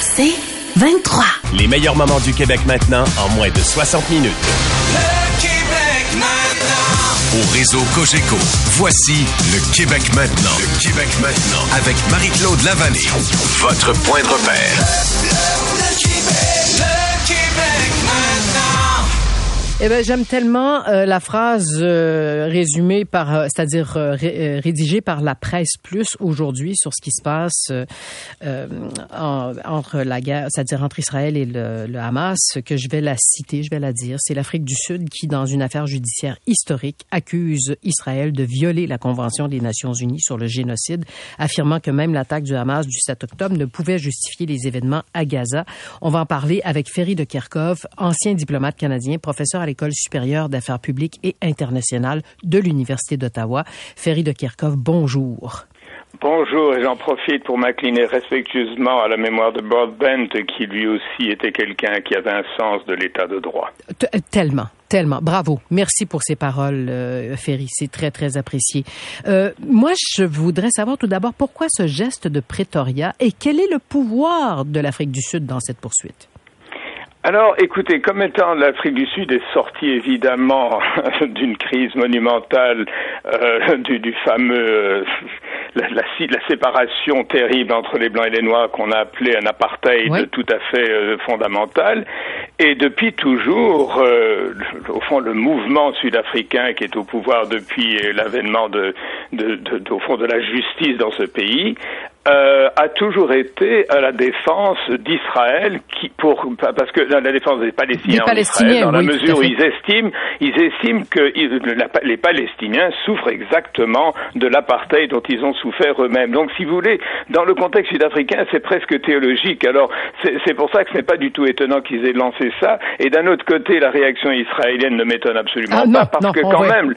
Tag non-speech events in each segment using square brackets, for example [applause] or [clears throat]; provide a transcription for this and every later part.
C'est 23. Les meilleurs moments du Québec maintenant en moins de 60 minutes. Le Québec maintenant. Au réseau Cogeco, voici le Québec maintenant. Le Québec maintenant. Avec Marie-Claude Lavallée. Votre point de repère. Le Eh ben, j'aime tellement euh, la phrase euh, résumée par, euh, c'est-à-dire euh, ré- euh, rédigée par la presse plus aujourd'hui sur ce qui se passe euh, en- entre la guerre, c'est-à-dire entre Israël et le, Hamas, que je vais la citer, je vais la dire. C'est l'Afrique du Sud qui, dans une affaire judiciaire historique, accuse Israël de violer la Convention des Nations Unies sur le génocide, affirmant que même l'attaque du Hamas du 7 octobre ne pouvait justifier les événements à Gaza. On va en parler avec Ferry de Kerkhove, ancien diplomate canadien, professeur l'École supérieure d'affaires publiques et internationales de l'Université d'Ottawa. Ferry de Kerkhove, bonjour. Bonjour, et j'en profite pour m'incliner respectueusement à la mémoire de Broadbent, qui lui aussi était quelqu'un qui avait un sens de l'état de droit. T- euh, Tellement, tellement. Bravo. Merci pour ces paroles, euh, Ferry. C'est très, très apprécié. Euh, moi, je voudrais savoir tout d'abord pourquoi ce geste de Pretoria et quel est le pouvoir de l'Afrique du Sud dans cette poursuite? Alors, écoutez, comme étant l'Afrique du Sud est sortie évidemment [laughs] d'une crise monumentale euh, du, du fameux euh, la, la, la séparation terrible entre les blancs et les noirs qu'on a appelé un apartheid Oui. tout à fait euh, fondamental, et depuis toujours, euh, au fond, le mouvement sud-africain qui est au pouvoir depuis l'avènement de, de, de, de- au fond, de la justice dans ce pays euh, a toujours été à la défense d'Israël, qui pour parce que la, défense des Palestiniens, Des en Palestiniens, Israël, dans oui, la mesure où ils estiment, ils estiment que ils- la- les Palestiniens souffrent exactement de l'apartheid dont ils ont souffert eux-mêmes. Donc, si vous voulez, dans le contexte sud-africain, c'est presque théologique. Alors, c'est pour ça que ce n'est pas du tout étonnant qu'ils aient lancé ça. Et d'un autre côté, la réaction israélienne ne m'étonne absolument Ah, non, pas parce non, que quand même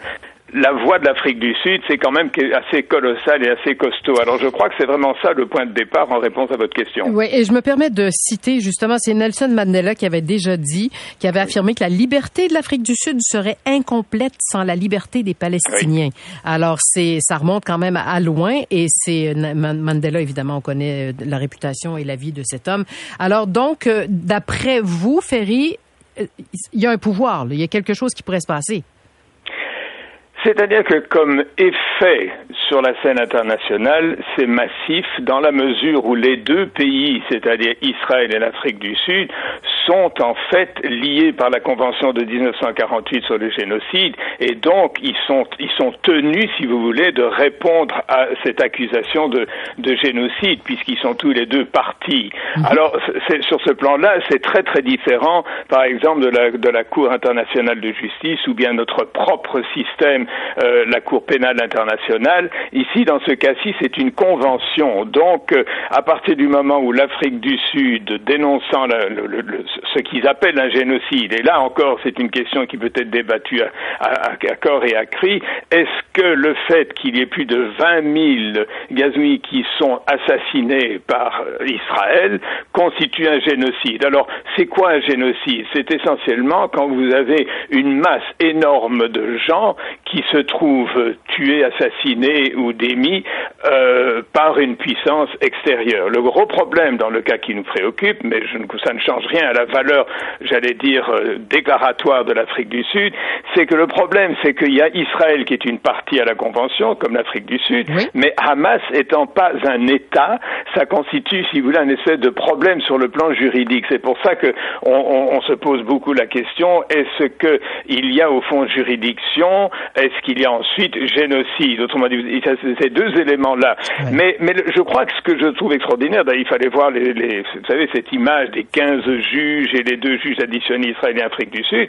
la voix de l'Afrique du Sud, c'est quand même assez colossal et assez costaud. Alors je crois que c'est vraiment ça le point de départ en réponse à votre question. Oui, et je me permets de citer justement, c'est Nelson Mandela qui avait déjà dit, qui avait affirmé que la liberté de l'Afrique du Sud serait incomplète sans la liberté des Palestiniens. Alors c'est, ça remonte quand même à loin et c'est euh, Mandela évidemment, on connaît euh, la réputation et la vie de cet homme. Alors donc, euh, d'après vous, Ferry, il y a un pouvoir, là. il y a quelque chose qui pourrait se passer. C'est-à-dire que comme effet sur la scène internationale, c'est massif dans la mesure où les deux pays, c'est-à-dire Israël et l'Afrique du Sud, sont en fait liés par la Convention de 1948 sur le génocide et donc ils sont, ils sont tenus, si vous voulez, de répondre à cette accusation de, de génocide puisqu'ils sont tous les deux partis. Alors c'est, sur ce plan-là, c'est très très différent, par exemple, de la, de la Cour internationale de justice ou bien notre propre système euh, la Cour pénale internationale. Ici, dans ce cas-ci, c'est une convention. Donc, euh, à partir du moment où l'Afrique du Sud, dénonçant ce qu'ils appellent un génocide, et là encore, c'est une question qui peut être débattue à, à- à corps et à cri, est-ce que le fait qu'il y ait plus de 20 000 gazouis qui sont assassinés par euh, Israël constitue un génocide? Alors, c'est quoi un génocide? C'est essentiellement quand vous avez une masse énorme de gens qui se trouvent tués, assassinés ou démis euh, par une puissance extérieure. Le gros problème dans le cas qui nous préoccupe, mais je ça ne change rien à la valeur, j'allais dire, euh, déclaratoire de l'Afrique du Sud, c'est que le problème, c'est qu'il y a Israël qui est une partie à la Convention, comme l'Afrique du Sud, Oui. mais Hamas étant pas un État, ça constitue, si vous voulez, un espèce de problème sur le plan juridique. C'est pour ça que on, on- on se pose beaucoup la question est-ce que il y a au fond juridiction est-ce qu'il y a ensuite génocide? Autrement dit, ces deux éléments-là. Mais, je crois que ce que je trouve extraordinaire, il fallait voir les, les- vous savez, cette image des 15 juges et les deux juges additionnés israéliens Afrique du Sud,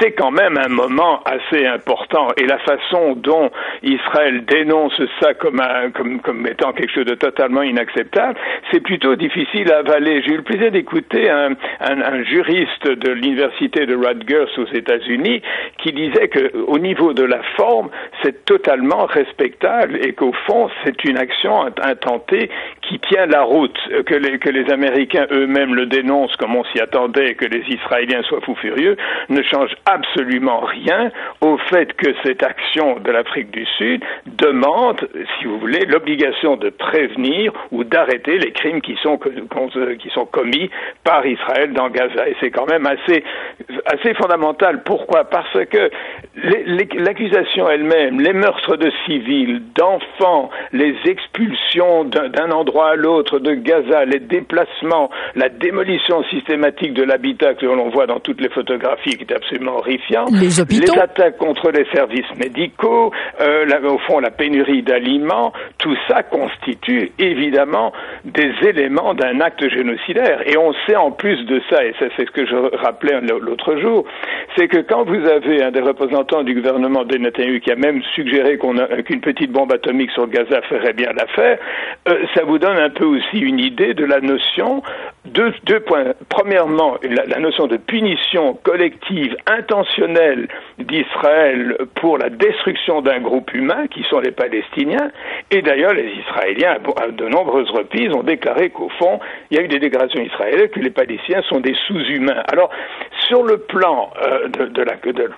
c'est quand même un moment assez important. Et la façon dont Israël dénonce ça comme, un, comme, comme étant quelque chose de totalement inacceptable, c'est plutôt difficile à avaler. J'ai eu le plaisir d'écouter un, un, un juriste de l'université de Rutgers aux États-Unis qui disait que au niveau de la forme, c'est totalement respectable et qu'au fond, c'est une action intentée qui tient la route, que les, que les Américains eux-mêmes le dénoncent comme on s'y attendait, que les Israéliens soient fous furieux, ne change absolument rien au fait que cette action de l'Afrique du Sud demande, si vous voulez, l'obligation de prévenir ou d'arrêter les crimes qui sont, qui sont commis par Israël dans Gaza. Et c'est quand même assez, assez fondamental. Pourquoi? Parce que les- les- l'accusation elle-même, les meurtres de civils, d'enfants, les expulsions d'un endroit à l'autre de Gaza, les déplacements, la démolition systématique de l'habitat que l'on voit dans toutes les photographies, qui est absolument horrifiant, Les hôpitaux. attaques contre les services médicaux, euh, la- au fond la pénurie d'aliments, tout ça constitue évidemment des éléments d'un acte génocidaire. Et on sait en plus de ça, et ça c'est ce que je rappelais l'autre jour, c'est que quand vous avez un des représentants du gouvernement de qui a même suggéré qu'une petite bombe atomique sur Gaza ferait bien l'affaire, euh, ça vous donne un peu aussi une idée de la notion deux, deux points. Premièrement, la, la notion de punition collective intentionnelle d'Israël pour la destruction d'un groupe humain, qui sont les Palestiniens. Et d'ailleurs, les Israéliens, à de nombreuses reprises, ont déclaré qu'au fond, il y a eu des déclarations israéliennes que les Palestiniens sont des sous-humains. Alors, sur le plan euh, de, de la, de, de-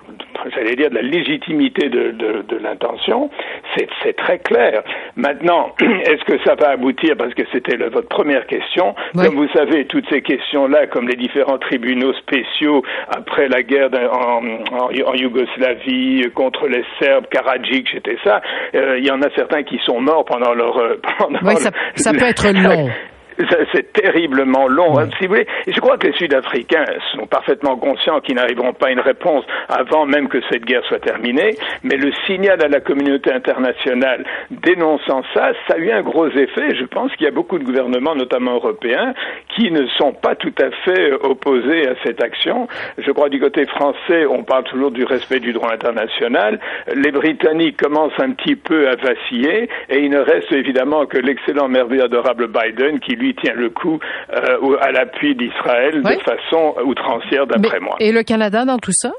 j'allais dire, de la légitimité de, l'intention, c'est, très clair. Maintenant, [clears throat] est-ce que ça va aboutir, parce que c'était votre première question, Oui. comme vous savez, toutes ces questions-là, comme les différents tribunaux spéciaux après la guerre en, en, en Yougoslavie contre les Serbes, Karadzic, c'était ça, euh, il y en a certains qui sont morts pendant leur... euh, [laughs] pendant Oui, ça- le- ça peut être long. [laughs] C'est terriblement long, hein, si vous voulez. Et je crois que les Sud-Africains sont parfaitement conscients qu'ils n'arriveront pas à une réponse avant même que cette guerre soit terminée. Mais le signal à la communauté internationale dénonçant ça, ça a eu un gros effet. Je pense qu'il y a beaucoup de gouvernements, notamment européens, qui ne sont pas tout à fait euh, opposés à cette action. Je crois du côté français, on parle toujours du respect du droit international. Les Britanniques commencent un petit peu à vaciller et il ne reste évidemment que l'excellent, merveilleux, adorable Biden qui lui tient le coup euh, à l'appui d'Israël Oui. de façon outrancière d'après moi. Et le Canada dans tout ça?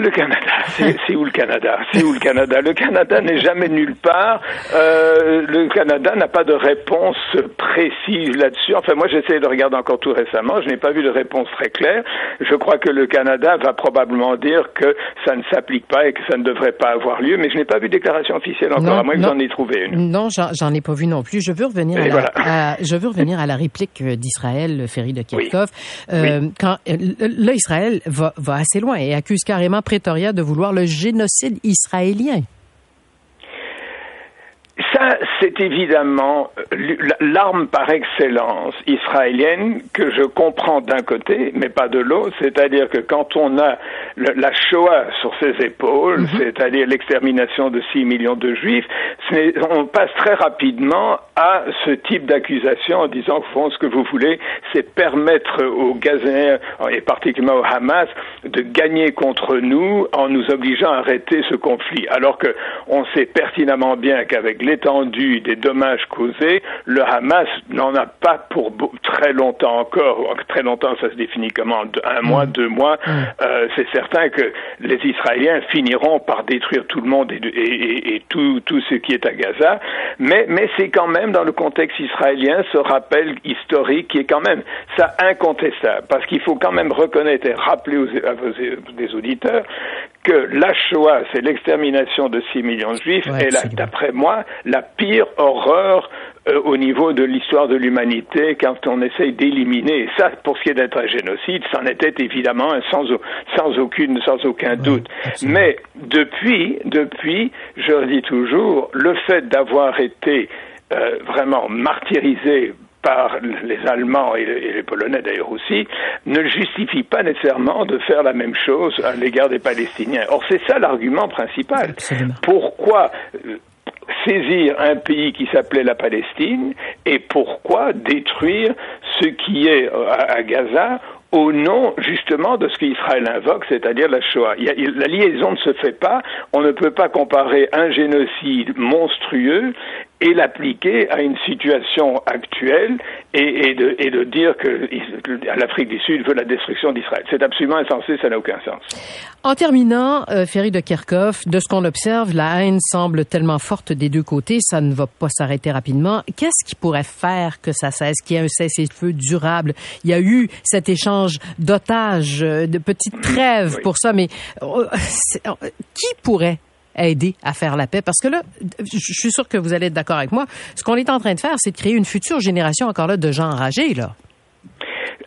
Le Canada, [laughs] c'est où le Canada? C'est où le Canada? Le Canada n'est jamais nulle part. Euh, le Canada n'a pas de réponse précise là-dessus. Enfin, moi, j'ai essayé de regarder encore tout récemment. Je n'ai pas vu de réponse très claire. Je crois que le Canada va probablement dire que ça ne s'applique pas et que ça ne devrait pas avoir lieu. Mais je n'ai pas vu de déclaration officielle encore, Non, à moins que non. vous en ayez trouvé une. Non, j'en j'en ai pas vu non plus. Je veux revenir à la, voilà. à- je veux revenir à la réplique euh, d'Israël, le ferry de Kirkov. Euh, Oui. Quand là, Israël va, va assez loin et accuse carrément De vouloir le génocide israélien. C'est évidemment euh, l'arme par excellence israélienne que je comprends d'un côté, mais pas de l'autre. C'est-à-dire que quand on a le- la Shoah sur ses épaules, c'est-à-dire l'extermination de 6 millions de Juifs, on passe très rapidement à ce type d'accusation en disant, au fond, ce que vous voulez, c'est permettre aux Gazéens, et particulièrement au Hamas, de gagner contre nous en nous obligeant à arrêter ce conflit. Alors que on sait pertinemment bien qu'avec l'étendue des dommages causés, le Hamas n'en a pas pour très longtemps encore. Très longtemps, ça se définit comment Un mois, deux mois. Euh, c'est certain que les Israéliens finiront par détruire tout le monde et, et- et- et tout, tout ce qui est à Gaza. Mais, mais c'est quand même dans le contexte israélien ce rappel historique qui est quand même ça incontestable. Parce qu'il faut quand même reconnaître et rappeler aux, à vos des auditeurs que la Shoah, c'est l'extermination de 6 millions de juifs, Ouais, absolument. d'après moi, la pire horreur euh, au niveau de l'histoire de l'humanité quand on essaye d'éliminer. Et ça, pour ce qui est d'être un génocide, c'en était évidemment un sans, sans, aucune, sans aucun doute. Mais depuis, depuis, je le dis toujours, le fait d'avoir été euh, vraiment martyrisé par les Allemands et les Polonais d'ailleurs aussi, ne justifie pas nécessairement de faire la même chose à l'égard des Palestiniens. Or, c'est ça l'argument principal. Pourquoi euh, saisir un pays qui s'appelait la Palestine et pourquoi détruire ce qui est euh, à Gaza au nom justement de ce qu'Israël invoque, c'est-à-dire la Shoah. la liaison ne se fait pas, on ne peut pas comparer un génocide monstrueux et l'appliquer à une situation actuelle et, de, et de dire que l'Afrique du Sud veut la destruction d'Israël. C'est absolument insensé, ça n'a aucun sens. En terminant, euh, Ferry de Kerkhoff, de ce qu'on observe, la haine semble tellement forte des deux côtés, ça ne va pas s'arrêter rapidement. Qu'est-ce qui pourrait faire que ça cesse, qu'il y ait un cessez-le-feu durable? Il y a eu cet échange d'otages, euh, de petites trêves pour ça, mais euh, qui pourrait aider à faire la paix? Parce que là, je suis sûr que vous allez être d'accord avec moi. Ce qu'on est en train de faire, c'est de créer une future génération encore là de gens enragés, là.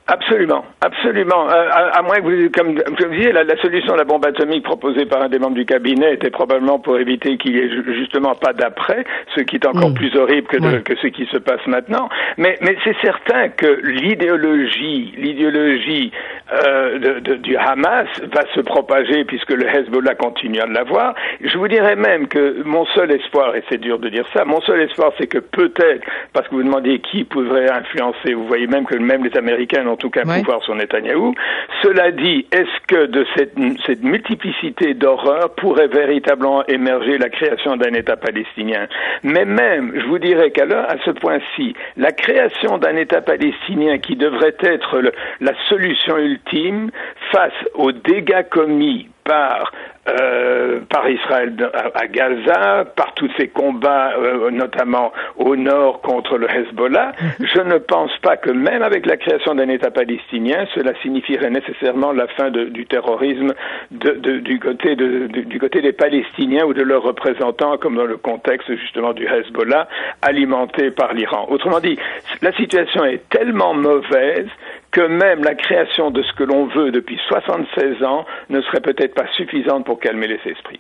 Absolument, absolument. Euh, à, moins que vous, comme, vous disiez, la, la, solution de la bombe atomique proposée par un des membres du cabinet était probablement pour éviter qu'il y ait justement pas d'après, ce qui est encore mm. plus horrible que, que ce qui se passe maintenant. Mais, mais c'est certain que l'idéologie, l'idéologie euh, de, de, du Hamas va se propager puisque le Hezbollah continue à l'avoir. Je vous dirais même que mon seul espoir, et c'est dur de dire ça, mon seul espoir, c'est que peut-être, parce que vous demandez qui pourrait influencer, vous voyez même que même les Américains en tout cas pouvoir sur Netanyahou. Cela dit, est-ce que de cette, cette multiplicité d'horreurs pourrait véritablement émerger la création d'un État palestinien? Mais même, je vous dirais qu'à à ce point-ci, la création d'un État palestinien qui devrait être la solution ultime face aux dégâts commis par euh, par Israël à, Gaza, par tous ces combats, euh, notamment au nord contre le Hezbollah, mhm. je ne pense pas que même avec la création d'un État palestinien, cela signifierait nécessairement la fin de, du terrorisme de, de, du, côté du côté des Palestiniens ou de leurs représentants, comme dans le contexte justement du Hezbollah, alimenté par l'Iran. Autrement dit, la situation est tellement mauvaise que même la création de ce que l'on veut depuis 76 ans ne serait peut-être pas suffisante pour calmer les esprits.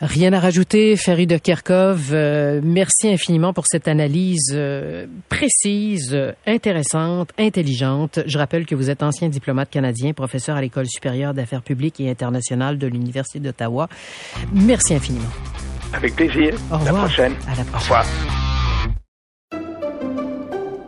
Rien à rajouter, Ferry de Kerkov. Euh, merci infiniment pour cette analyse euh, précise, intéressante, intelligente. Je rappelle que vous êtes ancien diplomate canadien, professeur à l'École supérieure d'affaires publiques et internationales de l'Université d'Ottawa. Merci infiniment. Avec plaisir. Au revoir. À la prochaine. À la prochaine. Au revoir.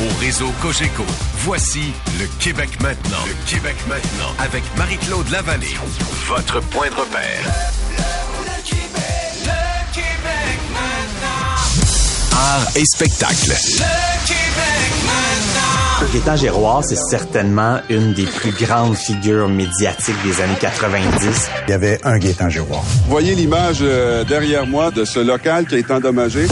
Au réseau Cogeco. Voici le Québec maintenant. Le Québec maintenant avec Marie-Claude Lavallée. Votre point de repère. Le, Québec, maintenant. Art et spectacle. Le Québec maintenant. Gaétan Giroir, c'est certainement une des plus grandes figures médiatiques des années 90. Il y avait un Gaétan Giroir. Voyez l'image euh, derrière moi de ce local qui a été endommagé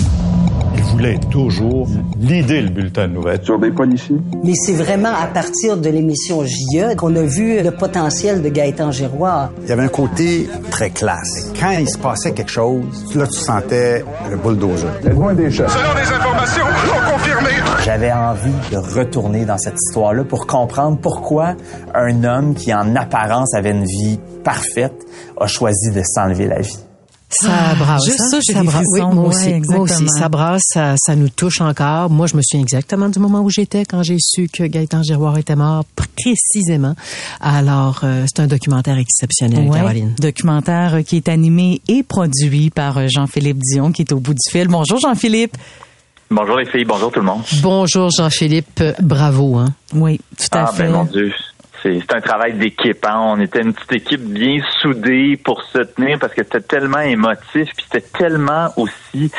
voulait toujours l'idée le bulletin de nouvelles. Sur des policiers. Mais c'est vraiment à partir de l'émission JE qu'on a vu le potentiel de Gaëtan Giroir. Il y avait un côté très classe. Quand il se passait quelque chose, là, tu sentais le bulldozer. Loin des chats. Selon des informations non confirmées. J'avais envie de retourner dans cette histoire-là pour comprendre pourquoi un homme qui, en apparence, avait une vie parfaite, a choisi de s'enlever la vie. Ça Ah, brasse. juste ça, j'ai ça des brasse. Oui, moi Ouais, aussi. Moi aussi. exactement. Ça brasse, ça, ça nous touche encore. Moi, je me souviens exactement du moment où j'étais quand j'ai su que Gaëtan Giroir était mort, précisément. Alors, euh, c'est un documentaire exceptionnel, Ouais, Caroline. documentaire qui est animé et produit par euh, Jean-Philippe Dion, qui est au bout du fil. Bonjour Jean-Philippe. Bonjour les filles, bonjour tout le monde. Bonjour Jean-Philippe, bravo. Hein? Oui, tout à Ah fait. ben mon Dieu, c'est un travail d'équipe. Hein. On était une petite équipe bien soudée pour se tenir parce que c'était tellement émotif, puis c'était tellement aussi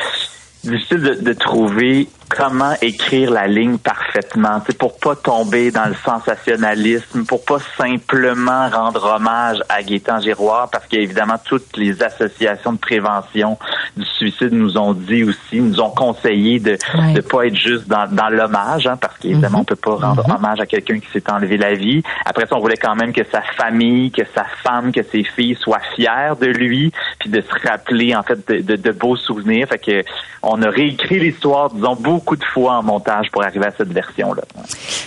difficile de trouver comment écrire la ligne parfaitement, pour pas tomber dans le sensationnalisme, pour pas simplement rendre hommage à Gaétan Giroir, parce qu'évidemment, toutes les associations de prévention du suicide nous ont dit aussi, nous ont conseillé de ne pas être juste dans, dans l'hommage, hein, parce qu'évidemment, on peut pas rendre hommage à quelqu'un qui s'est enlevé la vie. Après ça, on voulait quand même que sa famille, que sa femme, que ses filles soient fiers de lui, puis de se rappeler, en fait, de, de, de beaux souvenirs. Fait que on a réécrit l'histoire, disons, beaucoup de fois en montage pour arriver à cette version-là.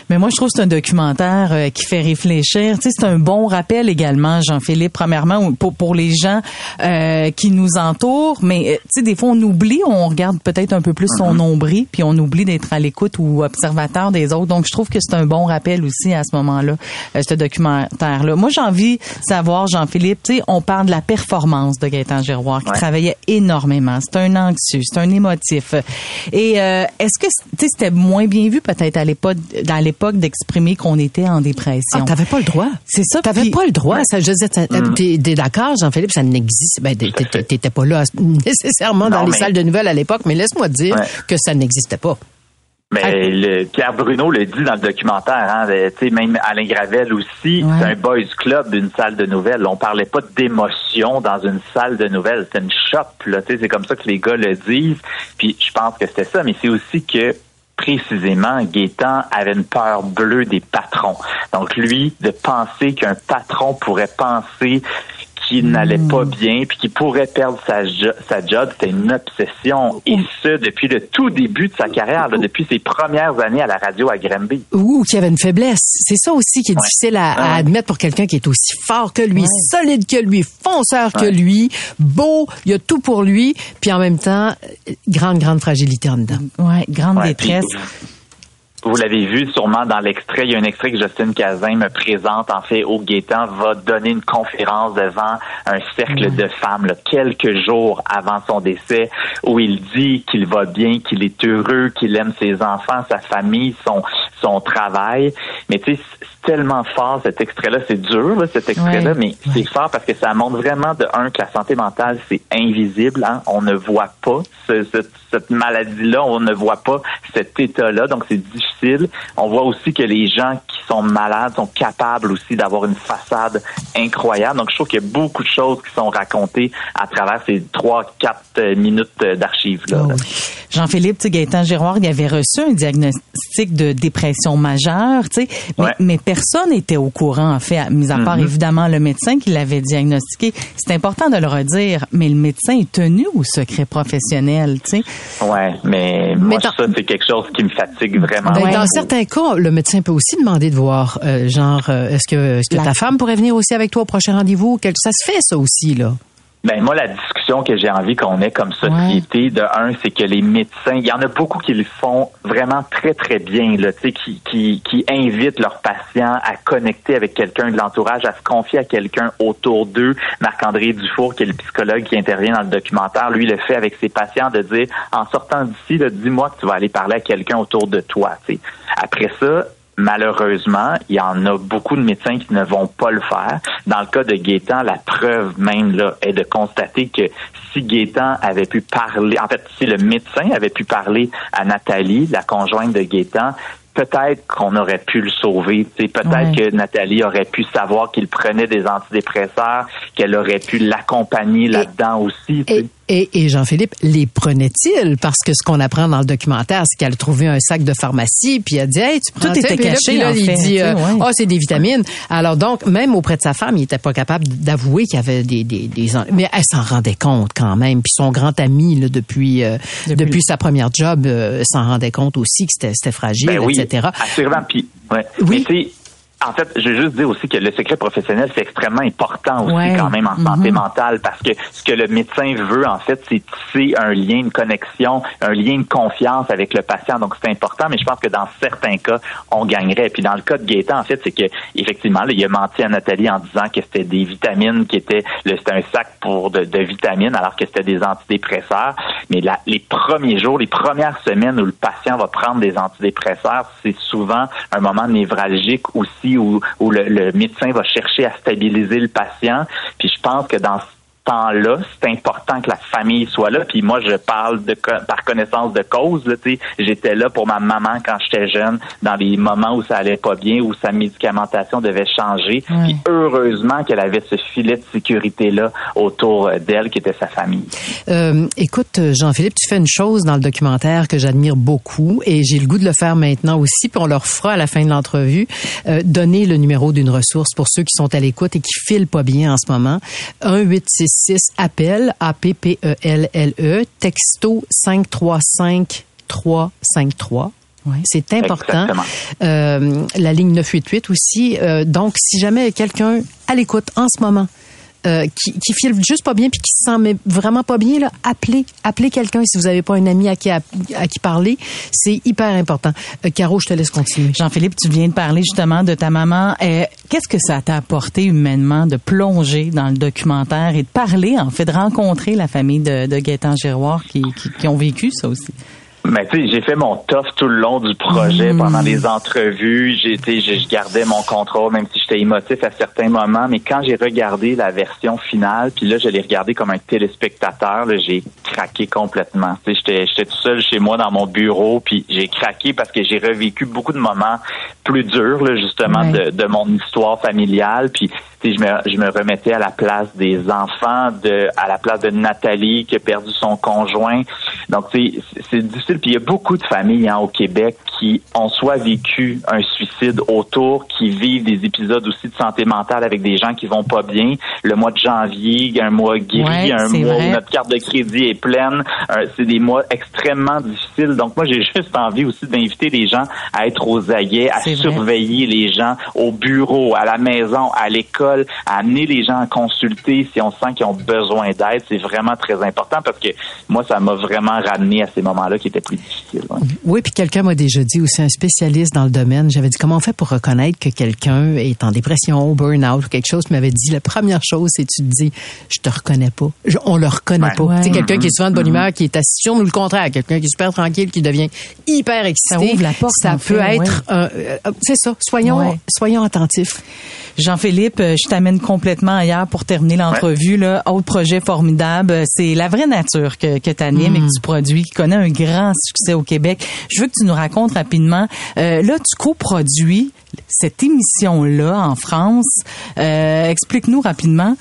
Mais moi, je trouve que c'est un documentaire euh, qui fait réfléchir. Tu sais, c'est un bon rappel également, Jean-Philippe, premièrement, pour, pour les gens euh, qui nous entourent. Mais, euh, tu sais, des fois, on oublie, on regarde peut-être un peu plus son nombril, puis on oublie d'être à l'écoute ou observateur des autres. Donc, je trouve que c'est un bon rappel aussi à ce moment-là, ce documentaire-là. Moi, j'ai envie de savoir, Jean-Philippe, tu sais, on parle de la performance de Gaëtan Giroir, qui travaillait énormément. C'est un anxieux, c'est un émotif. Et euh, est-ce que tu sais, c'était moins bien vu peut-être à l'époque, dans l'époque d'exprimer qu'on était en dépression? Ah, t'avais pas le droit. C'est ça. T'avais puis- pas le droit. Ça, je Mm. t'es, t'es d'accord, Jean-Philippe, ça n'existe. Ben, t'étais pas là [laughs] nécessairement dans les mais- salles de nouvelles à l'époque, mais laisse-moi te dire Ouais. que ça n'existait pas. Mais le, Pierre Bruno le dit dans le documentaire, hein, même Alain Gravel aussi, c'est un boys club d'une salle de nouvelles. On parlait pas d'émotion dans une salle de nouvelles, c'était une shop. C'est comme ça que les gars le disent. Puis je pense que c'était ça, mais c'est aussi que précisément, Gaétan avait une peur bleue des patrons. Donc lui, de penser qu'un patron pourrait penser qu'il n'allait pas bien puis qu'il pourrait perdre sa, jo- sa job, c'était une obsession. Et ce, depuis le tout début de sa carrière, là, depuis ses premières années à la radio à Granby. Ou qui avait une faiblesse. C'est ça aussi qui est Ouais. difficile à, à Ouais. admettre pour quelqu'un qui est aussi fort que lui, solide que lui, fonceur que lui, beau, il y a tout pour lui, puis en même temps, euh, grande, grande fragilité en dedans. Ouais, grande Ouais, détresse. puis, Vous l'avez vu sûrement dans l'extrait. Il y a un extrait que Justine Cazin me présente, en fait, où Gaétan va donner une conférence devant un cercle de femmes, là, quelques jours avant son décès, où il dit qu'il va bien, qu'il est heureux, qu'il aime ses enfants, sa famille, son, son travail. Mais tu sais, c'est tellement fort cet extrait-là. C'est dur, là, cet extrait-là, Ouais. mais c'est fort parce que ça montre vraiment de un que la santé mentale, c'est invisible. Hein? On ne voit pas ce- cette, cette maladie-là, on ne voit pas cet état-là, donc c'est difficile. On voit aussi que les gens qui sont malades sont capables aussi d'avoir une façade incroyable. Donc je trouve qu'il y a beaucoup de choses qui sont racontées à travers ces trois, quatre euh, minutes euh, d'archives-là. là. Jean-Philippe, tu sais, Gaëtan Giroir, il avait reçu un diagnostic de dépression majeure, tu sais, mais, Ouais. mais personne n'était au courant, en fait, à- mis à part Mhm. évidemment le médecin qui l'avait diagnostiqué. C'est important de le redire, mais le médecin est tenu au secret professionnel, tu sais. Ouais, mais, moi dans- ça c'est quelque chose qui me fatigue vraiment. Ben. Dans certains cas, le médecin peut aussi demander de voir, euh, genre, euh, est-ce que, est-ce que La- ta femme pourrait venir aussi avec toi au prochain rendez-vous? Ça se fait, ça aussi, là. Ben moi, la discussion que j'ai envie qu'on ait comme société, de un, c'est que les médecins, il y en a beaucoup qui le font vraiment très très bien, là, tu sais, qui, qui qui invitent leurs patients à connecter avec quelqu'un de l'entourage, à se confier à quelqu'un autour d'eux. Marc-André Dufour, qui est le psychologue qui intervient dans le documentaire, lui le fait avec ses patients de dire, en sortant d'ici, dis-moi que tu vas aller parler à quelqu'un autour de toi. tu sais. Après ça, Malheureusement, il y en a beaucoup de médecins qui ne vont pas le faire. Dans le cas de Gaétan, la preuve même là est de constater que si Gaétan avait pu parler, en fait, si le médecin avait pu parler à Nathalie, la conjointe de Gaétan, peut-être qu'on aurait pu le sauver. Peut-être Ouais. que Nathalie aurait pu savoir qu'il prenait des antidépresseurs, qu'elle aurait pu l'accompagner là-dedans aussi. Et, et, et Jean-Philippe, les prenait-il? Parce que ce qu'on apprend dans le documentaire, c'est qu'elle a trouvé un sac de pharmacie, puis elle a dit, hey, tu prends Tout ça? était Puis là, caché, puis là, en il fait, dit, euh, ouais. oh, c'est des vitamines. Alors donc, même auprès de sa femme, il était pas capable d'avouer qu'il y avait des, des, des en- mais elle s'en rendait compte quand même. Puis son grand ami, là, depuis, euh, Depuis- depuis, sa première job, euh, s'en rendait compte aussi que c'était, c'était fragile, Ben oui, etc. Assurément. Puis, ouais. Oui. Mais en fait, je veux juste dire aussi que le secret professionnel, c'est extrêmement important aussi Ouais. quand même en santé mentale parce que ce que le médecin veut, en fait, c'est tisser un lien, une connexion, un lien de confiance avec le patient. Donc, c'est important, mais je pense que dans certains cas, on gagnerait. Puis dans le cas de Gaétan, en fait, c'est que effectivement, là, il a menti à Nathalie en disant que c'était des vitamines qui étaient, le- c'était un sac pour de, de vitamines alors que c'était des antidépresseurs. Mais la- les premiers jours, les premières semaines où le patient va prendre des antidépresseurs, c'est souvent un moment névralgique aussi où, où le, le médecin va chercher à stabiliser le patient. Puis je pense que dans temps-là. C'est important que la famille soit là. Puis moi, je parle de par connaissance de cause. Là. J'étais là pour ma maman quand j'étais jeune, dans les moments où ça allait pas bien, où sa médicamentation devait changer. Puis heureusement qu'elle avait ce filet de sécurité-là autour euh, d'elle, qui était sa famille. Euh, écoute, euh, Jean-Philippe, tu fais une chose dans le documentaire que j'admire beaucoup et j'ai le goût de le faire maintenant aussi, puis on leur fera à la fin de l'entrevue, euh, donner le numéro d'une ressource pour ceux qui sont à l'écoute et qui filent pas bien en ce moment. 1-866 appel A-P-P-E-L-L-E, texto 535 353. C'est important. Euh, la ligne 988 aussi. Euh, donc, si jamais quelqu'un à l'écoute en ce moment euh, qui, qui juste pas bien puis qui se sent vraiment pas bien, là, appelez, appelez quelqu'un si vous n'avez pas un ami à qui, à, qui parler. C'est hyper important. Euh, Caro, je te laisse continuer. Jean-Philippe, tu viens de parler justement de ta maman. Euh, Qu'est-ce que ça t'a apporté humainement de plonger dans le documentaire et de parler, en fait, de rencontrer la famille de, de Giroir qui ont vécu ça aussi? Mais tu sais, j'ai fait mon tough tout le long du projet pendant les entrevues. J'ai, je gardais mon contrôle, même si j'étais émotif à certains moments. Mais quand j'ai regardé la version finale, puis là, je l'ai regardé comme un téléspectateur, là, j'ai craqué complètement. Tu sais, j'étais, j'étais tout seul chez moi dans mon bureau, puis j'ai craqué parce que j'ai revécu beaucoup de moments plus durs, là, justement, de, de mon histoire familiale. Puis tu sais, je me, je me remettais à la place des enfants, de, à la place de Nathalie qui a perdu son conjoint. Donc, tu sais, c'est- c'est difficile. Puis il y a beaucoup de familles hein, au Québec qui ont soit vécu un suicide autour, qui vivent des épisodes aussi de santé mentale avec des gens qui vont pas bien. Le mois de janvier, un mois Ouais, un mois vrai. où notre carte de crédit est pleine. Euh, c'est des mois extrêmement difficiles. Donc, moi, j'ai [laughs] juste envie aussi d'inviter les gens à être aux aguets, à vrai. surveiller les gens au bureau, à la maison, à l'école, à amener les gens à consulter si on sent qu'ils ont besoin d'aide. C'est vraiment très important parce que moi, ça m'a vraiment ramené à ces moments-là qui étaient plus ouais. Oui, puis quelqu'un m'a déjà dit aussi, un spécialiste dans le domaine, j'avais dit comment on fait pour reconnaître que quelqu'un est en dépression, burn-out ou quelque chose, puis il m'avait dit la première chose, c'est tu te dis, je te reconnais pas. Je- on le reconnaît Ouais. pas. Ouais. Tu sais, quelqu'un qui est souvent de bonne Mhm. humeur, qui est assis ou le contraire, quelqu'un qui est super tranquille, qui devient hyper excité. ouvre la porte, Ça peut fait, être, ouais. un- euh, c'est ça. Soyons, Ouais. soyons attentifs. Jean-Philippe, euh, je t'amène complètement ailleurs pour terminer l'entrevue. Là, autre projet formidable, euh, c'est la vraie nature que, que tu animes et que tu produis, qui connaît un grand succès au Québec. Je veux que tu nous racontes rapidement. euh, là, tu coproduis cette émission-là en France. Euh, Explique-nous rapidement.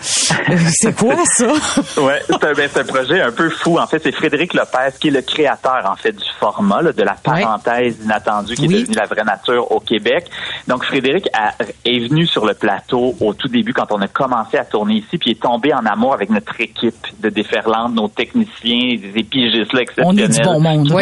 Euh, c'est quoi ça? [laughs] c'est un, ben, c'est un projet un peu fou. En fait, c'est Frédéric Lopez qui est le créateur en fait du format là, de la parenthèse inattendue qui Oui. est devenue la vraie nature au Québec. Donc Frédéric a- est venu sur le plateau au tout début quand on a commencé à tourner ici, puis est tombé en amour avec notre équipe de déferlante, nos techniciens, des épigistes là, On est exceptionnels du bon monde, qui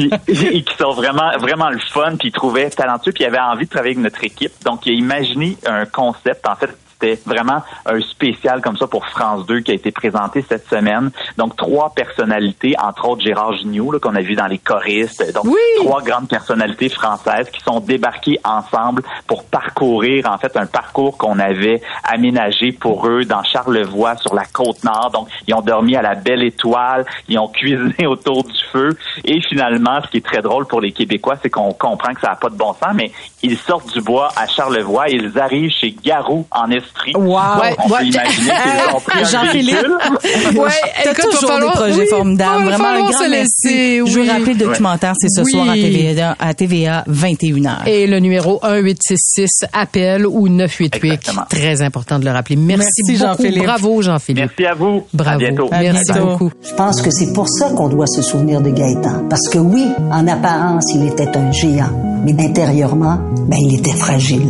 oui. [laughs] et qui sont vraiment vraiment le fun, puis il trouvait talentueux, puis il avait envie de travailler avec notre équipe. Donc il a imaginé un concept en fait c'était vraiment un spécial comme ça pour France 2 qui a été présenté cette semaine. Donc, trois personnalités, entre autres Gérard Jugnot, là, qu'on a vu dans les choristes. Donc, trois grandes personnalités françaises qui sont débarquées ensemble pour parcourir, en fait, un parcours qu'on avait aménagé pour eux dans Charlevoix, sur la Côte-Nord. Donc, ils ont dormi à la Belle Étoile, ils ont [laughs] cuisiné autour du feu. Et finalement, ce qui est très drôle pour les Québécois, c'est qu'on comprend que ça n'a pas de bon sens, mais ils sortent du bois à Charlevoix, ils arrivent chez Garou en Estrie. Wow. On peut imaginer qu'ils ont pris un Jean-Philippe. véhicule. Ouais, T'as toujours falloir- des projets oui, formidables. va Vraiment un grand se merci. laisser, Je veux oui. rappeler le documentaire, c'est ce Oui. soir à TVA, à TVA 21h. Et le numéro 1866 appel ou 988. Très important de le rappeler. Merci, Merci, beaucoup. Jean-Philippe. Bravo Jean-Philippe. Merci à vous. Bravo. À bientôt. Merci beaucoup. Je pense que c'est pour ça qu'on doit se souvenir de Gaëtan. Parce que oui, en apparence, il était un géant. Mais intérieurement, ben, il était fragile.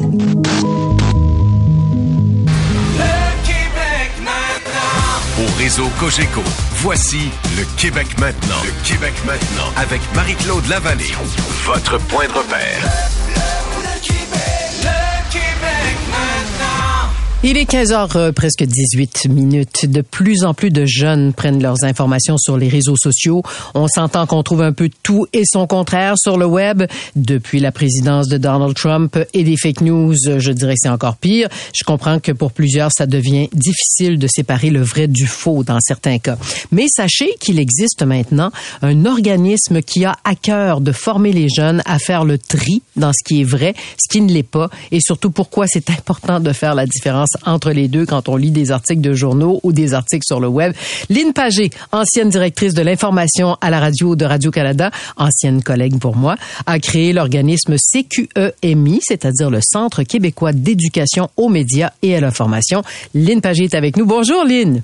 Voici le Québec maintenant. Le Québec maintenant avec Marie-Claude Lavallée. Votre point de repère. Il est 15 heures euh, presque 18 minutes. De plus en plus de jeunes prennent leurs informations sur les réseaux sociaux. On s'entend qu'on trouve un peu tout et son contraire sur le web. Depuis la présidence de Donald Trump et des fake news, je dirais que c'est encore pire. Je comprends que pour plusieurs, ça devient difficile de séparer le vrai du faux dans certains cas. Mais sachez qu'il existe maintenant un organisme qui a à cœur de former les jeunes à faire le tri dans ce qui est vrai, ce qui ne l'est pas, et surtout pourquoi c'est important de faire la différence entre les deux quand on lit des articles de journaux ou des articles sur le web. Lynn Pagé, ancienne directrice de l'information à la radio de Radio-Canada, ancienne collègue pour moi, a créé l'organisme CQEMI, c'est-à-dire le Centre québécois d'éducation aux médias et à l'information. Lynn Pagé est avec nous. Bonjour Lynn.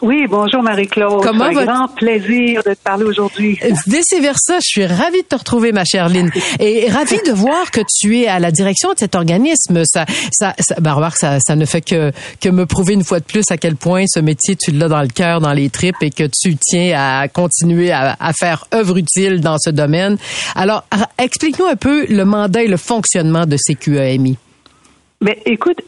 Oui, bonjour Marie-Claude. Comment C'est un grand plaisir de te parler aujourd'hui. [laughs] Vice versa, je suis ravie de te retrouver, ma chère Lynn, et ravie de voir que tu es à la direction de cet organisme. Ça, ça, ça, ben, remarque, ça, ça ne fait que que me prouver une fois de plus à quel point ce métier tu l'as dans le cœur, dans les tripes, et que tu tiens à continuer à, à faire œuvre utile dans ce domaine. Alors, explique-nous un peu le mandat et le fonctionnement de CQEMI. Mais écoute,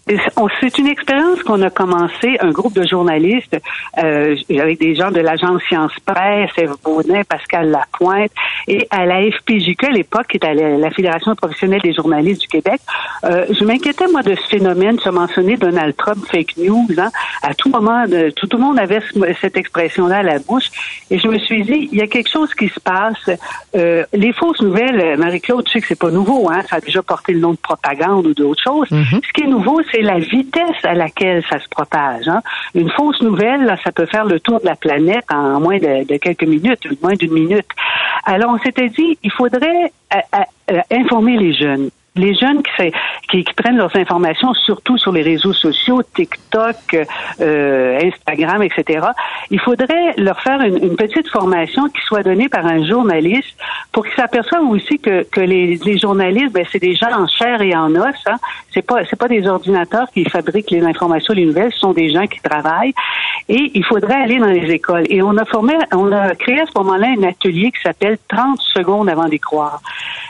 c'est une expérience qu'on a commencé, un groupe de journalistes euh, avec des gens de l'agence Science Presse, Eve Beaunet, Pascal Lapointe, et à la FPJQ à l'époque, qui était la, Fédération professionnelle des journalistes du Québec. Euh, je m'inquiétais moi de ce phénomène, se mentionner Donald Trump fake news. Hein. À tout moment, de- tout, le monde avait ce- cette expression-là à la bouche, et je me suis dit, il y a quelque chose qui se passe. Euh, les fausses nouvelles, euh, Marie-Claude, tu sais que c'est pas nouveau, hein, ça a déjà porté le nom de propagande ou d'autres choses. Ce qui est nouveau, c'est la vitesse à laquelle ça se propage. Hein. Une fausse nouvelle, là, ça peut faire le tour de la planète en moins de, quelques minutes, moins d'une minute. Alors, on s'était dit, il faudrait euh, euh, euh, informer les jeunes. Les jeunes qui, prennent leurs informations, surtout sur les réseaux sociaux, TikTok, euh, Instagram, etc., il faudrait leur faire une, petite formation qui soit donnée par un journaliste pour qu'ils s'aperçoivent aussi que, les, journalistes, ben, c'est des gens en chair et en os. Hein. C'est pas pas des ordinateurs qui fabriquent les informations, les nouvelles. Ce sont des gens qui travaillent. Et il faudrait aller dans les écoles. Et on a formé, on a créé à ce moment-là un atelier qui s'appelle 30 secondes avant d'y croire.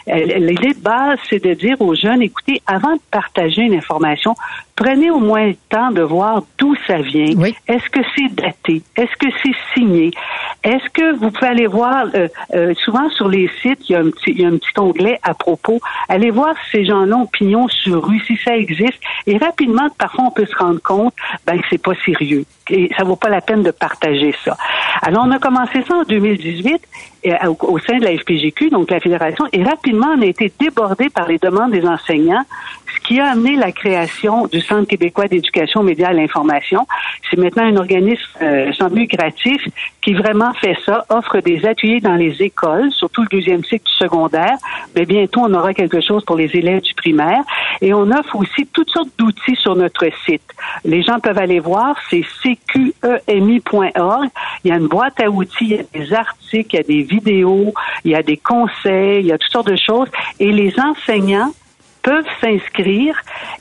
Euh, L'idée de base, c'est de dire aux jeunes, écoutez, avant de partager une information, prenez au moins le temps de voir d'où ça vient. Est-ce que c'est daté? Est-ce que c'est signé? Est-ce que vous pouvez aller voir, euh, euh, souvent sur les sites, il y, a un petit, il y a un petit onglet à propos. Allez voir si ces gens-là ont pignon sur rue, si ça existe. Et rapidement, parfois, on peut se rendre compte ben, que c'est pas sérieux. Et ça vaut pas la peine de partager ça. Alors, on a commencé ça en 2018 et, euh, au, au sein de la FPGQ, donc la fédération, et rapidement, on a été débordé par les demandes des enseignants, ce qui a amené la création du Centre québécois d'éducation et à l'information. C'est maintenant un organisme euh, sans lucratif qui vraiment fait ça, offre des ateliers dans les écoles, surtout le deuxième cycle du secondaire, mais bientôt on aura quelque chose pour les élèves du primaire, et on offre aussi toutes sortes d'outils sur notre site. Les gens peuvent aller voir, c'est cqemi.org. Il y a une boîte à outils, il y a des articles, il y a des vidéos, il y a des conseils, il y a toutes sortes de choses, et les enseignants peuvent s'inscrire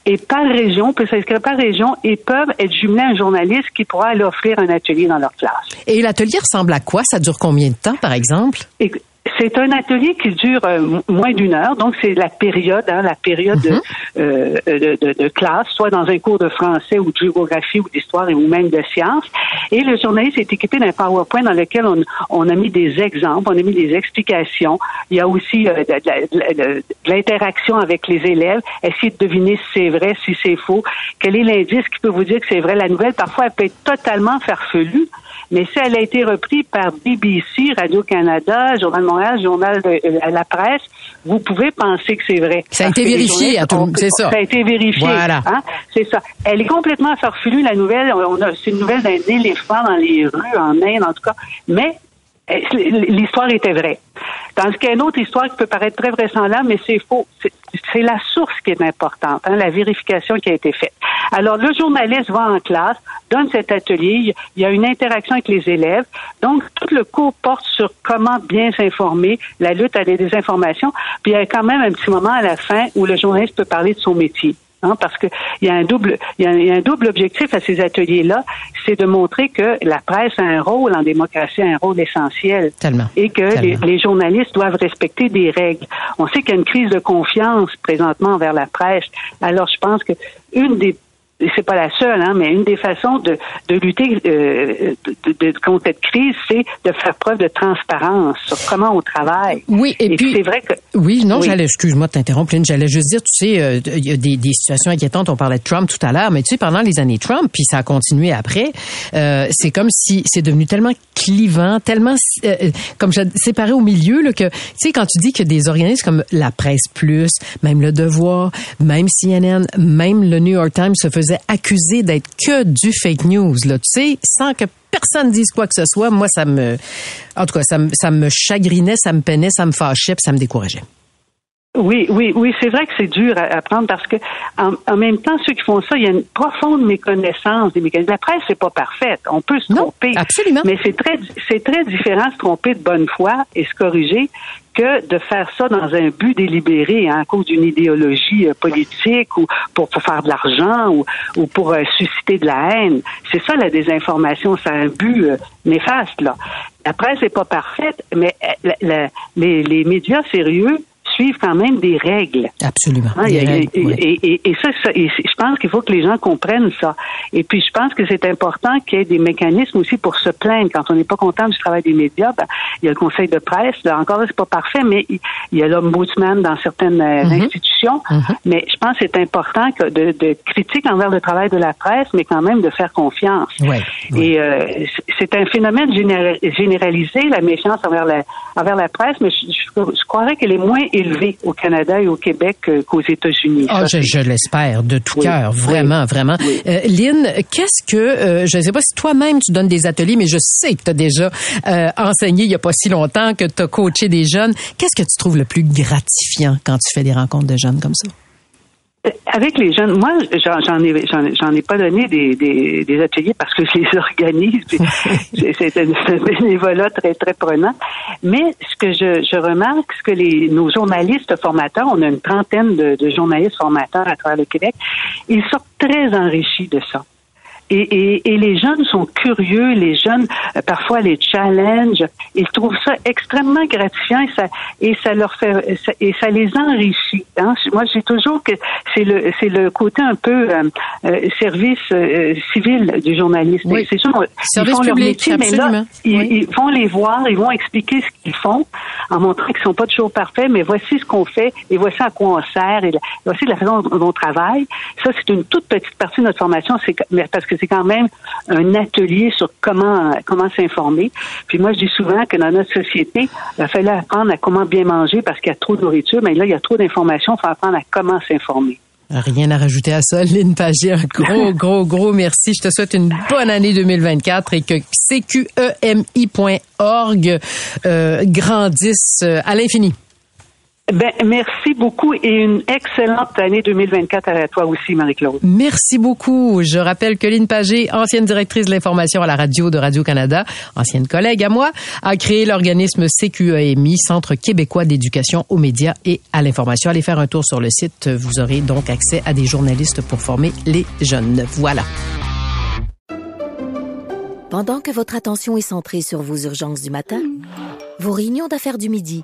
et par région, peuvent s'inscrire par région et peuvent être jumelés à un journaliste qui pourra aller offrir un atelier dans leur classe. Et l'atelier ressemble à quoi? Ça dure combien de temps, par exemple? Et c'est un atelier qui dure euh, moins d'une heure, donc c'est la période, hein, la période de, euh, de, classe, soit dans un cours de français ou de géographie ou d'histoire ou même de sciences. Et le journaliste est équipé d'un PowerPoint dans lequel on, on a mis des exemples, on a mis des explications. Il y a aussi euh, de, l'interaction avec les élèves, essayer de deviner si c'est vrai, si c'est faux, quel est l'indice qui peut vous dire que c'est vrai? La nouvelle, parfois, elle peut être totalement farfelue. Mais si elle a été reprise par BBC, Radio-Canada, Journal Montréal, Journal de euh, La Presse, vous pouvez penser que c'est vrai. Ça a été vérifié, à tout c'est ça. Ça a été vérifié. Voilà. hein. C'est ça. Elle est complètement farfelue, la nouvelle. On a- C'est une nouvelle d'un éléphant dans les rues, en Inde, en tout cas. Mais l'histoire était vraie. Tandis qu'il y a une autre histoire qui peut paraître très vraisemblable, mais c'est faux. C'est- C'est la source qui est importante, hein, la vérification qui a été faite. Alors, le journaliste va en classe, donne cet atelier, il y a une interaction avec les élèves. Donc, tout le cours porte sur comment bien s'informer, la lutte à la désinformation. Puis, il y a quand même un petit moment à la fin où le journaliste peut parler de son métier. Hein, parce que il y a un double, y a y a un double objectif à ces ateliers-là, c'est de montrer que la presse a un rôle en démocratie, un rôle essentiel, Tellement. et que les, les journalistes doivent respecter des règles. On sait qu'il y a une crise de confiance présentement envers la presse. Alors, je pense que une des c'est pas la seule, hein, mais une des façons de, de lutter euh, de, de- contre cette crise, c'est de faire preuve de transparence sur comment on travaille. Oui, et, puis c'est vrai que oui, non, Oui. j'allais, excuse-moi de t'interrompre, Lynn, j'allais juste dire, tu sais, euh, il y a des, des situations inquiétantes. On parlait de Trump tout à l'heure, mais tu sais, pendant les années Trump, puis ça a continué après, euh, c'est comme si c'est devenu tellement clivant, tellement euh, comme je, séparé au milieu là, que tu sais quand tu dis que des organismes comme la Presse Plus, même le Devoir, même CNN, même le New York Times se faisaient faisait accuser d'être que du fake news, là, tu sais, sans que personne dise quoi que ce soit. Moi, ça me, en tout cas, ça me, ça me chagrinait, ça me peinait, ça me fâchait, puis ça me décourageait. Oui, oui, oui, c'est vrai que c'est dur à, à prendre parce que en, en même temps, ceux qui font ça, il y a une profonde méconnaissance des mécanismes. La presse, c'est pas parfaite. On peut se tromper. Absolument. Mais c'est très, c'est très différent de se tromper de bonne foi et se corriger que de faire ça dans un but délibéré, hein, à cause d'une idéologie euh, politique ou pour, faire de l'argent ou, ou pour euh, susciter de la haine. C'est ça la désinformation, c'est un but euh, néfaste là. La presse n'est pas parfaite, mais les médias sérieux suivent quand même des règles. Absolument. Hein, Des et, règles, et- oui. et- et- et ça, je pense qu'il faut que les gens comprennent ça. Et puis, je pense que c'est important qu'il y ait des mécanismes aussi pour se plaindre. Quand on n'est pas content du travail des médias, ben, il y a le conseil de presse. Là, encore c'est pas parfait, mais il il y a l'ombudsman dans certaines euh, Mhm. institutions. Mais je pense que c'est important que de, de critique envers le travail de la presse, mais quand même de faire confiance. Et euh, c'est- un phénomène généra- généralisé, la méfiance envers la, envers la presse, mais je, je- je croirais qu'elle est moins au Canada et au Québec euh, qu'aux États-Unis. Ah, je, l'espère de tout Oui. cœur, vraiment, vraiment. Euh, Lynn, qu'est-ce que, euh, je ne sais pas si toi-même tu donnes des ateliers, mais je sais que tu as déjà euh, enseigné il n'y a pas si longtemps, que tu as coaché des jeunes. Qu'est-ce que tu trouves le plus gratifiant quand tu fais des rencontres de jeunes comme ça? Euh, Avec les jeunes, moi, j'en ai, j'en ai pas donné des, des, des ateliers parce que je les organise. [laughs] c'est un bénévolat très très prenant. Mais ce que je, je remarque, ce que les nos journalistes formateurs, on a une trentaine de, de journalistes formateurs à travers le Québec, ils sortent très enrichis de ça. Et, et, et les jeunes sont curieux, les jeunes euh, parfois les challenge, ils trouvent ça extrêmement gratifiant et ça et ça leur fait ça- et ça les enrichit. Hein. Moi, j'ai toujours que c'est le c'est le côté un peu euh, euh, service euh, civil du journaliste. Oui. C'est sûr, ils font leur métier, mais là, ils, ils vont les voir, ils vont expliquer ce qu'ils font en montrant qu'ils sont pas toujours parfaits, mais voici ce qu'on fait et voici à quoi on sert et la- voici la façon dont on travaille. Ça, c'est une toute petite partie de notre formation, c'est parce que c'est quand même un atelier sur comment comment s'informer. Puis moi, je dis souvent que dans notre société, il fallait apprendre à comment bien manger parce qu'il y a trop de nourriture, mais là, il y a trop d'informations, il faut apprendre à comment s'informer. Rien à rajouter à ça. [laughs] Lynn Pagier, un gros, [laughs] gros, gros merci. Je te souhaite une bonne année 2024 et que CQEMI.org euh, grandisse euh, à l'infini. Ben, merci beaucoup et une excellente année 2024 à toi aussi, Marie-Claude. Merci beaucoup. Je rappelle que Lynn Pagé, ancienne directrice de l'information à la radio de Radio-Canada, ancienne collègue à moi, a créé l'organisme CQEMI, Centre québécois d'éducation aux médias et à l'information. Allez faire un tour sur le site. Vous aurez donc accès à des journalistes pour former les jeunes. Voilà. Pendant que votre attention est centrée sur vos urgences du matin, vos réunions d'affaires du midi,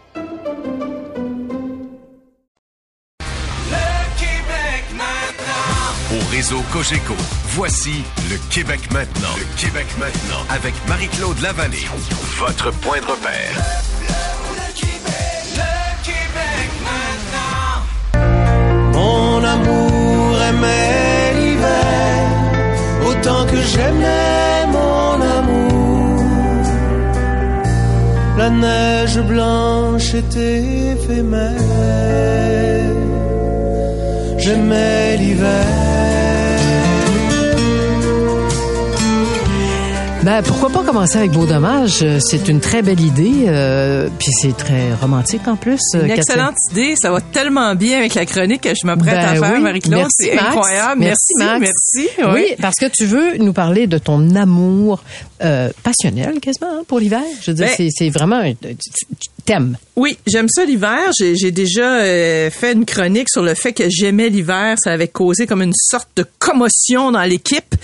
Au réseau Cogeco, voici le Québec maintenant. Le Québec maintenant avec Marie-Claude Lavallée. Votre point de repère. Mon amour aimait l'hiver autant que j'aimais mon amour. La neige blanche était éphémère. J'aimais l'hiver. Ben, pourquoi pas commencer avec Beau Dommage? Euh, C'est une très belle idée, euh, puis c'est très romantique en plus. euh, Une Catherine. excellente idée. Ça va tellement bien avec la chronique que je m'apprête à Ben faire, oui. Marie-Claude. Merci, C'est Max. incroyable. Merci, Merci, Max. merci. Oui, parce que tu veux nous parler de ton amour euh, passionnel quasiment hein, pour l'hiver. Je veux dire, Ben- c'est- c'est vraiment un- tu tu t'aimes. Oui, j'aime ça l'hiver. J'ai déjà euh, fait une chronique sur le fait que j'aimais l'hiver. Ça avait causé comme une sorte de commotion dans l'équipe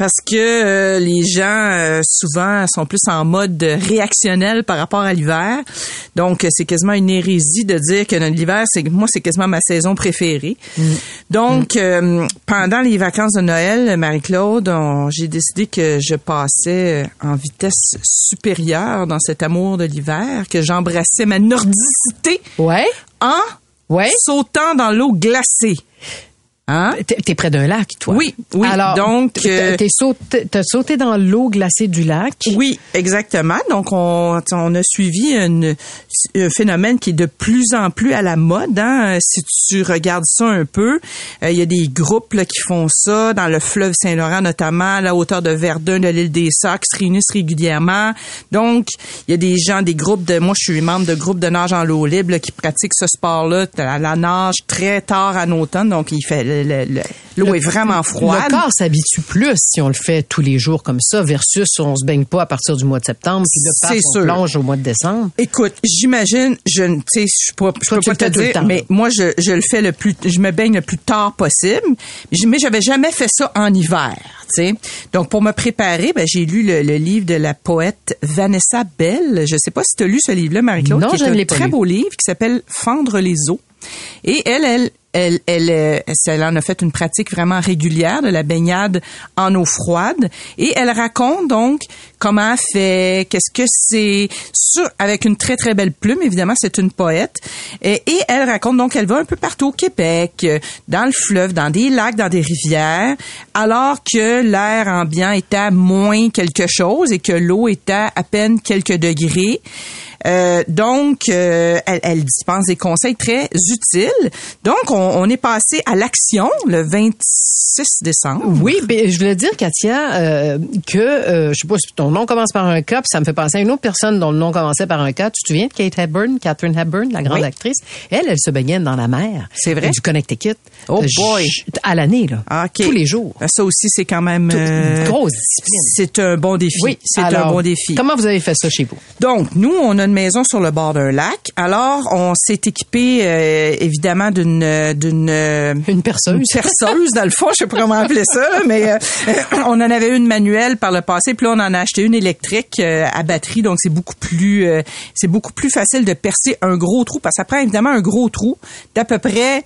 parce que euh, les gens euh, souvent sont plus en mode réactionnel par rapport à l'hiver. Donc c'est quasiment une hérésie de dire que l'hiver c'est moi c'est quasiment ma saison préférée. Mm. Donc euh, pendant les vacances de Noël, Marie-Claude, j'ai décidé que je passais en vitesse supérieure dans cet amour de l'hiver, que j'embrassais ma nordicité Ouais. en Ouais. sautant dans l'eau glacée. Hein? T'es près d'un lac, toi. Oui, oui. Alors, donc, t'es- euh, t'es sauté, t'as sauté dans l'eau glacée du lac. Oui, exactement. Donc, on, on a suivi une- un phénomène qui est de plus en plus à la mode. Hein? Si tu regardes ça un peu, euh, il y a des groupes là, qui font ça dans le fleuve Saint-Laurent, notamment à la hauteur de Verdun, de l'île des qui se réunissent régulièrement. Donc, il y a des gens, des groupes de... Moi, je suis membre de groupes de nage en l'eau libre là, qui pratiquent ce sport-là, la, la nage très tard en automne. Donc, il fait l'eau est vraiment froide. Le corps s'habitue plus si on le fait tous les jours comme ça versus on se baigne pas à partir du mois de septembre puis le passe on sûr. plonge au mois de décembre. Écoute, j'imagine, je ne tu sais, je peux, je peux pas te dire, temps, mais là. moi je, je le fais le plus, je me baigne le plus tard possible. Mais j'avais jamais fait ça en hiver, tu sais. Donc pour me préparer, ben j'ai lu le, le livre de la poète Vanessa Bell. Je sais pas si tu as lu ce livre-là, Marie-Claude, Non, qui je est ne un l'ai pas très lu. beau livre qui s'appelle Fendre les eaux. Et elle, elle, euh, elle en a fait une pratique vraiment régulière de la baignade en eau froide. Et elle raconte donc comment elle fait, qu'est-ce que c'est, avec une très très belle plume. Évidemment, c'est une poète. Et, elle raconte donc qu'elle va un peu partout au Québec, euh, dans le fleuve, dans des lacs, dans des rivières, alors que l'air ambiant est à moins quelque chose et que l'eau est à à peine quelques degrés. Euh, donc, euh, elle, elle dispense des conseils très utiles. Donc, on, on est passé à l'action le 26 décembre. Oui, ben, je voulais dire, Katia, euh, que, euh, je sais pas si ton nom commence par un K, puis ça me fait penser à une autre personne dont le nom commençait par un K. Tu te souviens de Kate Hepburn, Catherine Hepburn, la grande Oui. actrice? Elle, elle se baignait dans la mer. C'est vrai? Du Connecticut. Oh Euh, boy. À l'année, là. Ah, ok. Tous les jours. Ben, Ça aussi, c'est quand même... Tout- euh, grosse discipline. C'est un bon défi. Oui, c'est un bon défi. Comment vous avez fait ça chez vous? Donc, nous, on a une maison sur le bord d'un lac. Alors, on s'est équipé, euh, évidemment, d'une d'une euh, Une perceuse. une perceuse, dans le fond, je sais pas comment appeler ça, mais euh, on en avait une manuelle par le passé, puis là, on en a acheté une électrique euh, à batterie, donc c'est beaucoup plus c'est beaucoup plus facile de percer un gros trou, parce que ça prend évidemment un gros trou d'à peu près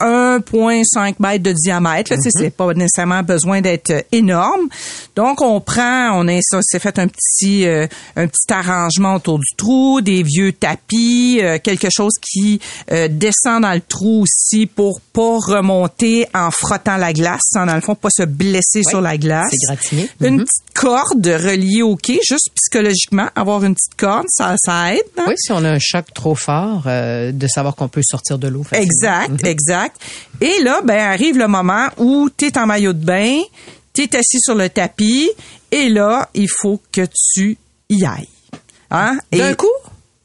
1,5 mètres de diamètre. Là, sais, C'est pas nécessairement besoin d'être euh, énorme. Donc, on prend, on s'est fait un petit, euh, un petit arrangement autour du trou, des vieux tapis, euh, quelque chose qui euh, descend dans le trou aussi pour pas remonter en frottant la glace, sans, dans le fond, pas se blesser sur la glace. gratiné. Une Mhm. petite corde reliée au quai, juste psychologiquement, avoir une petite corde, ça, ça aide. hein? Oui, si on a un choc trop fort, euh, de savoir qu'on peut sortir de l'eau facilement. Exact, Et là, ben arrive le moment où tu es en maillot de bain, tu es assis sur le tapis, et là, il faut que tu y ailles. Hein? D'un coup?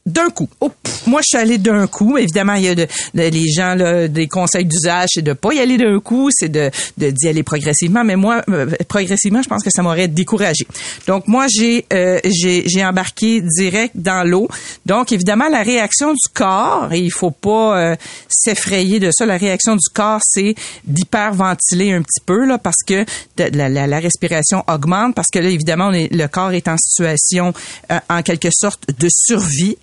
D'un coup. Oh, moi, je suis allée d'un coup. Évidemment, il y a de, de- les gens là, des conseils d'usage, c'est de pas y aller d'un coup, c'est de d'y aller progressivement. Mais moi, euh, progressivement, je pense que ça m'aurait découragé. Donc moi, j'ai euh, j'ai j'ai embarqué direct dans l'eau. Donc évidemment, la réaction du corps, et il faut pas euh, s'effrayer de ça. La réaction du corps, c'est d'hyperventiler un petit peu là, parce que la, la- respiration augmente, parce que là, évidemment, on le corps est en situation, en quelque sorte, de survie.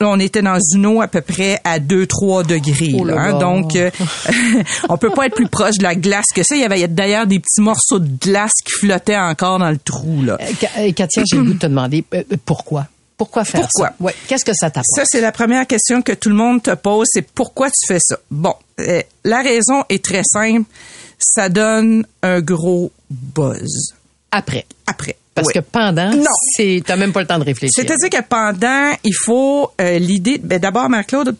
On était dans une eau à peu près à 2-3 degrés. Oh là là, hein. donc, euh, [laughs] on peut pas être plus proche de la glace que ça. Il y avait d'ailleurs des petits morceaux de glace qui flottaient encore dans le trou. Là. Euh, euh, Katia, j'ai le goût de te demander euh, pourquoi? Pourquoi faire Pourquoi? ça? Ouais. Qu'est-ce que ça t'apporte? Ça, c'est la première question que tout le monde te pose, c'est pourquoi tu fais ça? Bon, euh, la raison est très simple. Ça donne un gros buzz. Après. Après. Parce Oui. que pendant, c'est t'as même pas le temps de réfléchir. C'est-à-dire que pendant, il faut euh, l'idée. Ben, D'abord, Marc-Claude,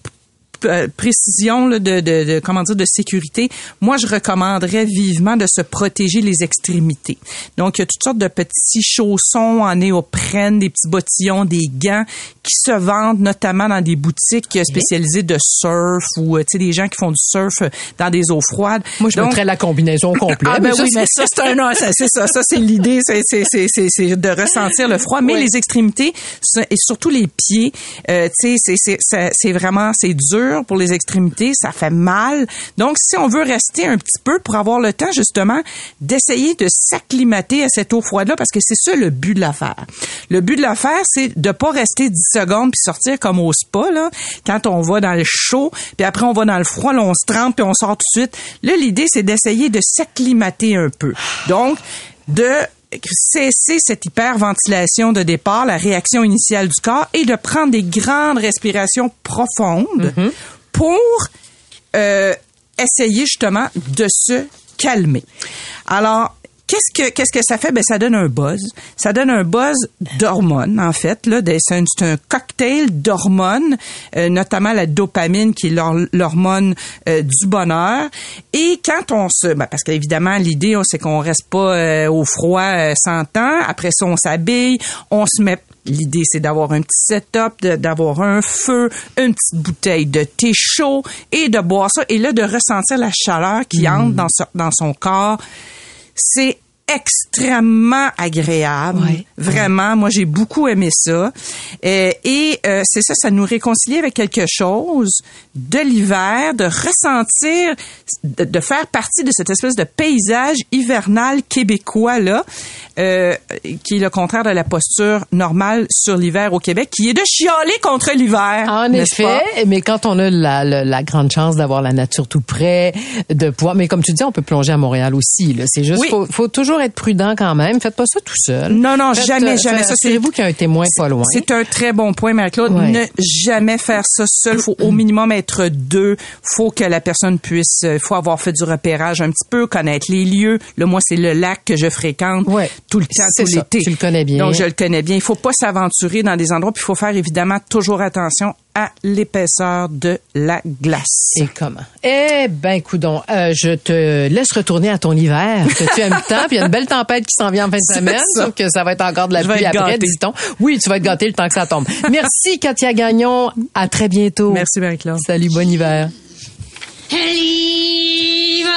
précision là, de, de, de comment dire de sécurité. Moi, je recommanderais vivement de se protéger les extrémités. Donc, il y a toutes sortes de petits chaussons en néoprène, des petits bottillons, des gants qui se vendent notamment dans des boutiques euh, spécialisées de surf ou euh, tu sais des gens qui font du surf euh, dans des eaux froides. Moi, je Donc, mettrais la combinaison [laughs] complète. ah ben oui, mais ça c'est un c'est ça, ça c'est l'idée, c'est c'est c'est c'est c'est de ressentir le froid, mais les extrémités et surtout les pieds, euh, tu sais c'est c'est vraiment c'est dur pour les extrémités, ça fait mal. Donc, si on veut rester un petit peu pour avoir le temps, justement, d'essayer de s'acclimater à cette eau froide-là, parce que c'est ça le but de l'affaire. Le but de l'affaire, c'est de pas rester 10 secondes puis sortir comme au spa, là, quand on va dans le chaud, puis après on va dans le froid, là, on se trempe puis on sort tout de suite. Là, l'idée, c'est d'essayer de s'acclimater un peu. Donc, de cesser cette hyperventilation de départ, la réaction initiale du corps, et de prendre des grandes respirations profondes pour euh, essayer justement de se calmer. Alors, Qu'est-ce que qu'est-ce que ça fait? Ben ça donne un buzz. Ça donne un buzz d'hormones en fait là. C'est un, un, cocktail d'hormones, euh, notamment la dopamine qui est l'hormone euh, du bonheur. Et quand on se, ben, parce qu'évidemment l'idée c'est qu'on reste pas euh, au froid 100 ans. Après ça on s'habille, on se met L'idée, c'est d'avoir un petit setup, d'avoir un feu, une petite bouteille de thé chaud et de boire ça. Et là, de ressentir la chaleur qui mm. entre dans, dans son corps c'est extrêmement agréable. Vraiment, moi j'ai beaucoup aimé ça. Euh, et euh, c'est ça, ça nous réconcilie avec quelque chose de l'hiver, de ressentir, de, faire partie de cette espèce de paysage hivernal québécois là, euh, qui est le contraire de la posture normale sur l'hiver au Québec, qui est de chialer contre l'hiver. En effet, mais quand on a la, la, grande chance d'avoir la nature tout près, de pouvoir, mais comme tu dis, on peut plonger à Montréal aussi. C'est juste, faut, faut toujours être prudent quand même. Faites pas ça tout seul. Non, non, jamais, jamais. Ça, c'est vous qui avez un témoin pas loin. C'est un très bon point, Marie-Claude. Ne jamais faire ça seul. Faut au minimum être deux. Faut que la personne puisse, euh, faut avoir fait du repérage un petit peu, connaître les lieux. Là, moi, c'est le lac que je fréquente tout le temps, tout l'été. Tu le connais bien. Donc, je le connais bien. Il faut pas s'aventurer dans des endroits, puis il faut faire évidemment toujours attention à l'épaisseur de la glace. Et comment? Eh ben, coudon, euh, je te laisse retourner à ton hiver que tu aimes tant, puis il y a une belle tempête qui s'en vient en fin de semaine, sauf que ça va être encore de la pluie après, dit-on. Oui, tu vas être gâté le temps que ça tombe. Merci, Katia Gagnon. À très bientôt. Merci, Marie-Claude. Salut, bon hiver. L'hiver,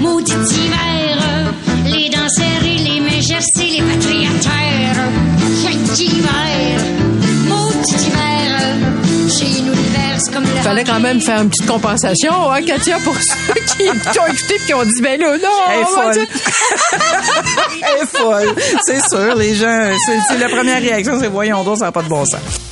maudit hiver, les danseurs et les mégères, les patriateurs. Fallait quand même faire une petite compensation, hein, Katia, pour [laughs] ceux qui, ont écouté et qui ont dit, ben là, non, Elle est folle. [laughs] Elle est folle. C'est sûr, les gens, c'est la première réaction, c'est voyons donc, ça n'a pas de bon sens.